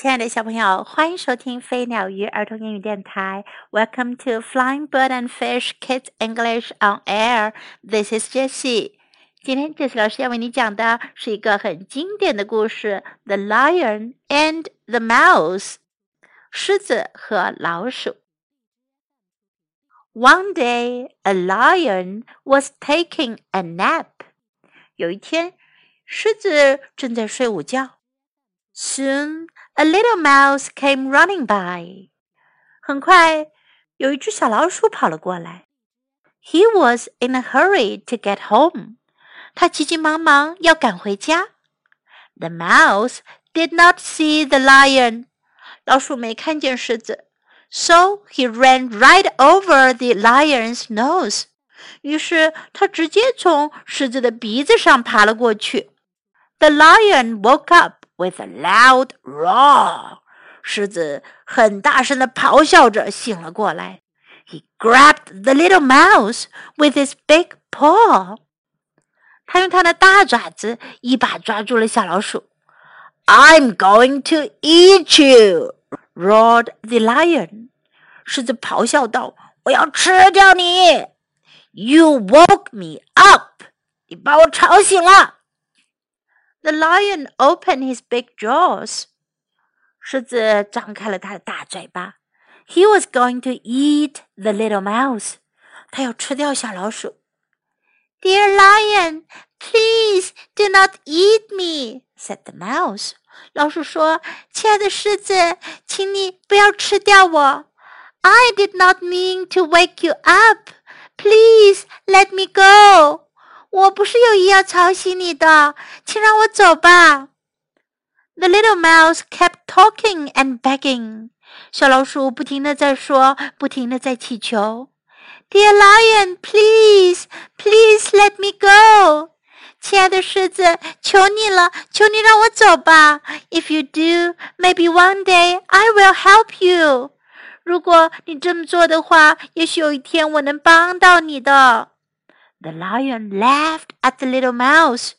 亲爱的小朋友，欢迎收听飞鸟鱼儿童英语电台。Welcome to Flying Bird and Fish Kids English on Air. This is Jessie. 今天 Jessie 老师要为你讲的是一个很经典的故事，《The Lion and the Mouse》（狮子和老鼠）。One day, a lion was taking a nap. 有一天，狮子正在睡午觉。Soon a little mouse came running by. 很快，有一只小老鼠跑了过来。He was in a hurry to get home. 他急急忙忙要赶回家。The mouse did not see the lion. 老鼠没看见狮子，so he ran right over the lion's nose. 于是他直接从狮子的鼻子上爬了过去。The lion woke up with a loud roar. 狮子很大声的咆哮着醒了过来。He grabbed the little mouse with his big paw. 他用他的大爪子一把抓住了小老鼠。I'm going to eat you! roared the lion. 狮子咆哮道：“我要吃掉你！You woke me up! 你把我吵醒了。” The lion opened his big jaws. 狮子张开了他的大嘴巴。He was going to eat the little mouse. 他要吃掉小老鼠。Dear lion, please do not eat me," said the mouse. 老鼠说：“亲爱的狮子，请你不要吃掉我。I did not mean to wake you up. Please let me go. 我不是有意要吵醒你的，请让我走吧。The little mouse kept talking and begging。小老鼠不停的在说，不停的在祈求。Dear lion, please, please let me go。亲爱的狮子，求你了，求你让我走吧。If you do, maybe one day I will help you。如果你这么做的话，也许有一天我能帮到你的。The lion laughed at the little mouse.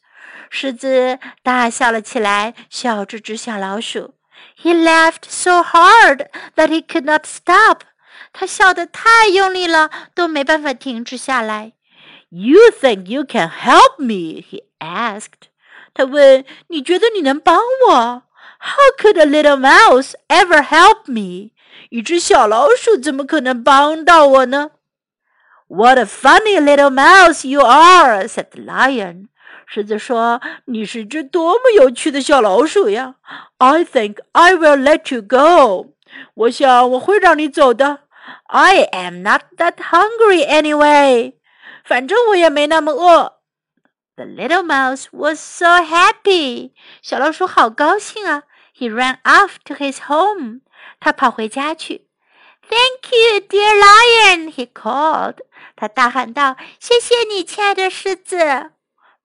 狮子大笑了起来，笑这只小老鼠。He laughed so hard that he could not stop. 他笑得太用力了，都没办法停止下来。You think you can help me? He asked. 他问：“你觉得你能帮我？”How could a little mouse ever help me? 一只小老鼠怎么可能帮到我呢 ？what a funny little mouse you are," said the lion. 狮子说：“你是只多么有趣的小老鼠呀！”I think I will let you go. 我想我会让你走的。I am not that hungry anyway. 反正我也没那么饿。The little mouse was so happy. 小老鼠好高兴啊！He ran off to his home. 他跑回家去。 Thank you, dear lion, he called. 他大喊道：“谢谢你，亲爱的狮子。”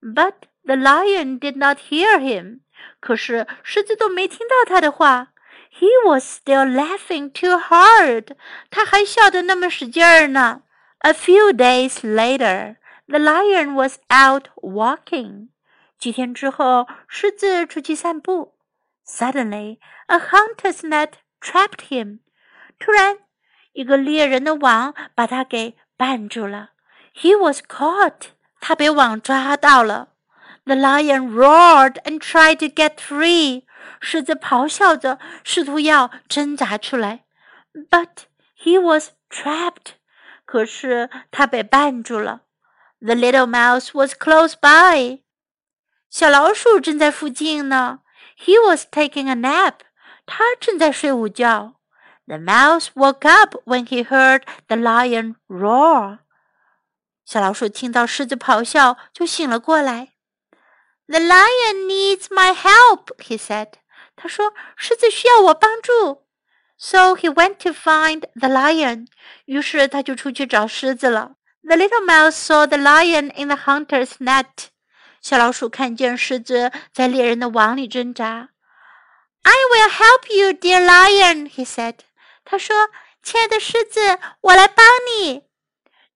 But the lion did not hear him. 可是狮子都没听到他的话。He was still laughing too hard. 他还笑得那么使劲儿呢。A few days later, the lion was out walking. 几天之后，狮子出去散步。Suddenly, a hunter's net trapped him. 突然， 一个猎人的网把他给绊住了。He was caught，他被网抓到了。The lion roared and tried to get free，狮子咆哮着，试图要挣扎出来。But he was trapped，可是他被绊住了。The little mouse was close by，小老鼠正在附近呢。He was taking a nap，他正在睡午觉。 The mouse woke up when he heard the lion roar. 小老鼠听到狮子咆哮，就醒了过来。The lion needs my help, he said. 他说：“狮子需要我帮助。” So he went to find the lion. 于是他就出去找狮子了。The little mouse saw the lion in the hunter's net. 小老鼠看见狮子在猎人的网里挣扎。I will help you, dear lion, he said. 他说：“亲爱的狮子，我来帮你。”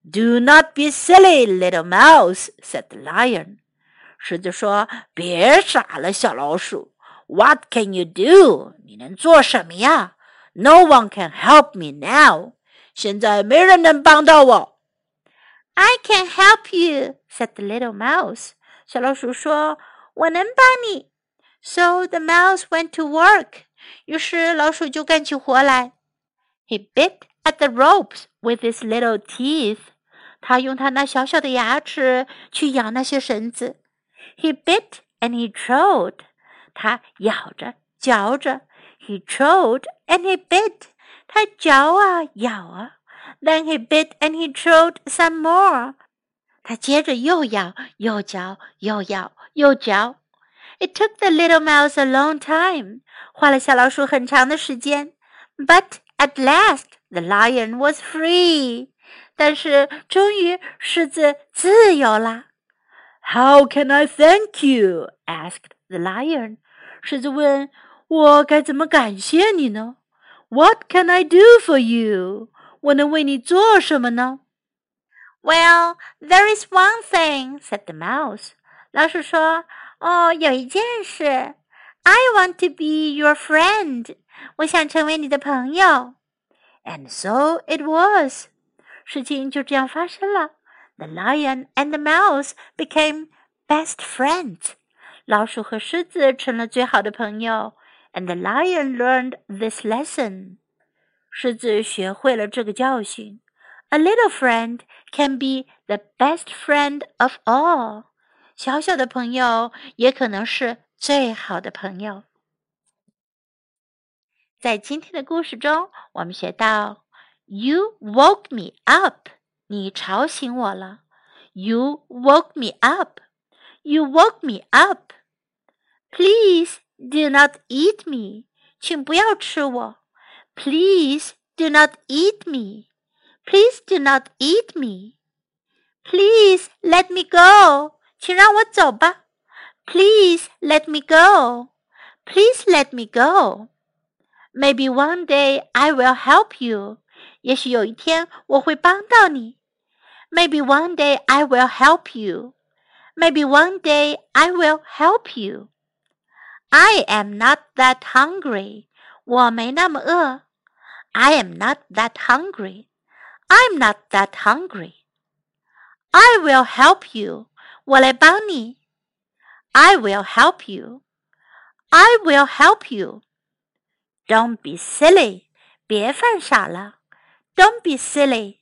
Do not be silly, little mouse," said the lion. 狮子说：“别傻了，小老鼠，What can you do？你能做什么呀？No one can help me now。现在没人能帮到我。I can help you," said the little mouse. 小老鼠说：“我能帮你。” So the mouse went to work. 于是老鼠就干起活来。He bit at the ropes with his little teeth. 他用他那小小的牙齿去咬那些绳子。He bit and he chewed. 他咬着嚼着。He chewed and he bit. 他嚼啊咬啊。Then he bit and he chewed some more. 他接着又咬又嚼又咬又嚼。It took the little mouse a long time. 花了小老鼠很长的时间。But at last the lion was free. 但是终于狮子自由了。How can I thank you? asked the lion. 狮子问：“我该怎么感谢你呢？”What can I do for you? 我能为你做什么呢？Well, there is one thing," said the mouse. 老鼠说：“哦，有一件事。 ” I want to be your friend. 我想成为你的朋友。” And so it was. 事情就这样发生了。The lion and the mouse became best friends. 老鼠和狮子成了最好的朋友。And the lion learned this lesson. 狮子学会了这个教训。A little friend can be the best friend of all. 小小的朋友也可能是 最好的朋友。在今天的故事中，我们学到。You woke me up. 你吵醒我了。You woke me up. You woke me up. Please do not eat me. 请不要吃我。Please do not eat me. Please do not eat me. Please let me go. 请让我走吧。Please let me go. Please let me go. Maybe one day I will help you. 也许有一天我会帮到你。Maybe one day I will help you. Maybe one day I will help you. I am not that hungry. 我没那么饿。I am not that hungry. I'm not that hungry. I will help you. 我来帮你。 I will help you. I will help you. Don't be silly. 别犯傻了。don't be silly.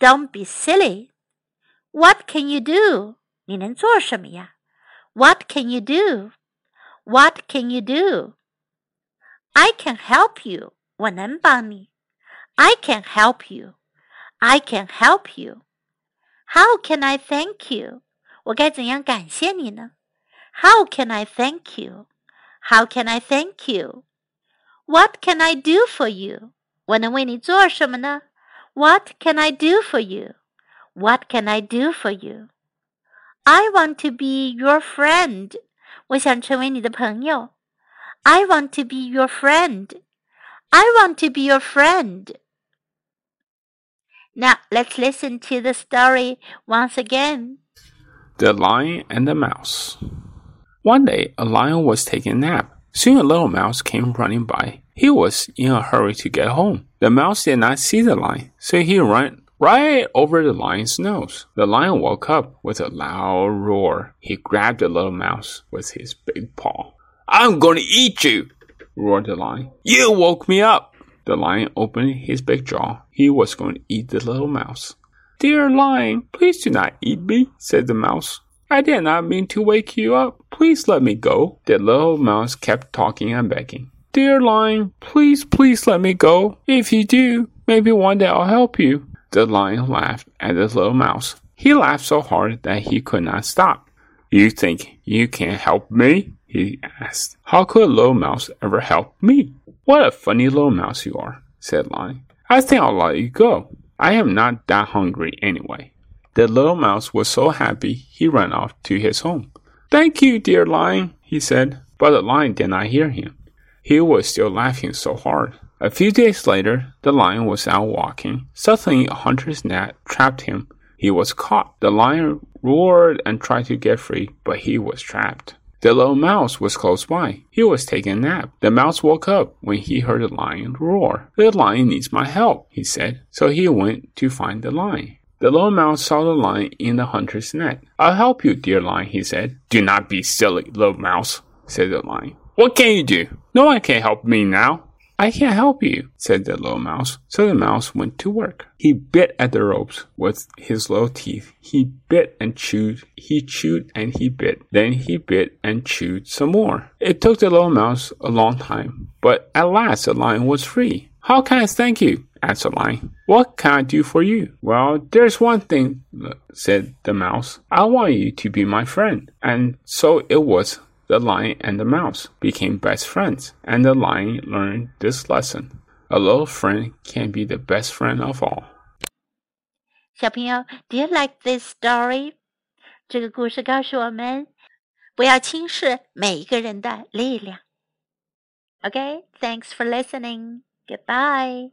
Don't be silly. What can you do? 你能做什么呀？What can you do? What can you do? I can help you. 我能帮你。I can help you. I can help you. How can I thank you? 我该怎样感谢你呢 ？How can I thank you? How can I thank you? What can I do for you? 我能为你做什么呢？What can I do for you? What can I do for you? I want to be your friend. 我想成为你的朋友。I want to be your friend. I want to be your friend. Now let's listen to the story once again. The Lion and the Mouse. One day, a lion was taking a nap. Soon a little mouse came running by. He was in a hurry to get home. The mouse did not see the lion, so he ran right over the lion's nose. The lion woke up with a loud roar. He grabbed the little mouse with his big paw. I'm going to eat you, roared the lion. You woke me up. The lion opened his big jaw. He was going to eat the little mouse. Dear lion, please do not eat me, said the mouse. I did not mean to wake you up. Please let me go. The little mouse kept talking and begging. Dear lion, please, please let me go. If you do, maybe one day I'll help you. The lion laughed at the little mouse. He laughed so hard that he could not stop. You think you can help me? he asked. How could a little mouse ever help me? What a funny little mouse you are, said Lion. I think I'll let you go. I am not that hungry anyway. The little mouse was so happy he ran off to his home. Thank you, dear lion, he said, but the lion did not hear him. He was still laughing so hard. A few days later, the lion was out walking. Suddenly, a hunter's net trapped him. He was caught. The lion roared and tried to get free, but he was trapped. The little mouse was close by. He was taking a nap. The mouse woke up when he heard the lion roar. The lion needs my help, he said. So he went to find the lion. The little mouse saw the lion in the hunter's net. I'll help you, dear lion, he said. Do not be silly, little mouse, said the lion. What can you do? No one can help me now. I can't help you, said the little mouse. So the mouse went to work. He bit at the ropes with his little teeth. He bit and chewed. He chewed and he bit. Then he bit and chewed some more. It took the little mouse a long time, but at last the lion was free. How can I thank you? asked the lion. What can I do for you? Well, there's one thing, said the mouse. I want you to be my friend. And so it was the lion and the mouse became best friends, and the lion learned this lesson. A little friend can be the best friend of all. 小朋友，Do you like this story？这个故事告诉我们，不要轻视每一个人的力量。Okay, thanks for listening. Goodbye.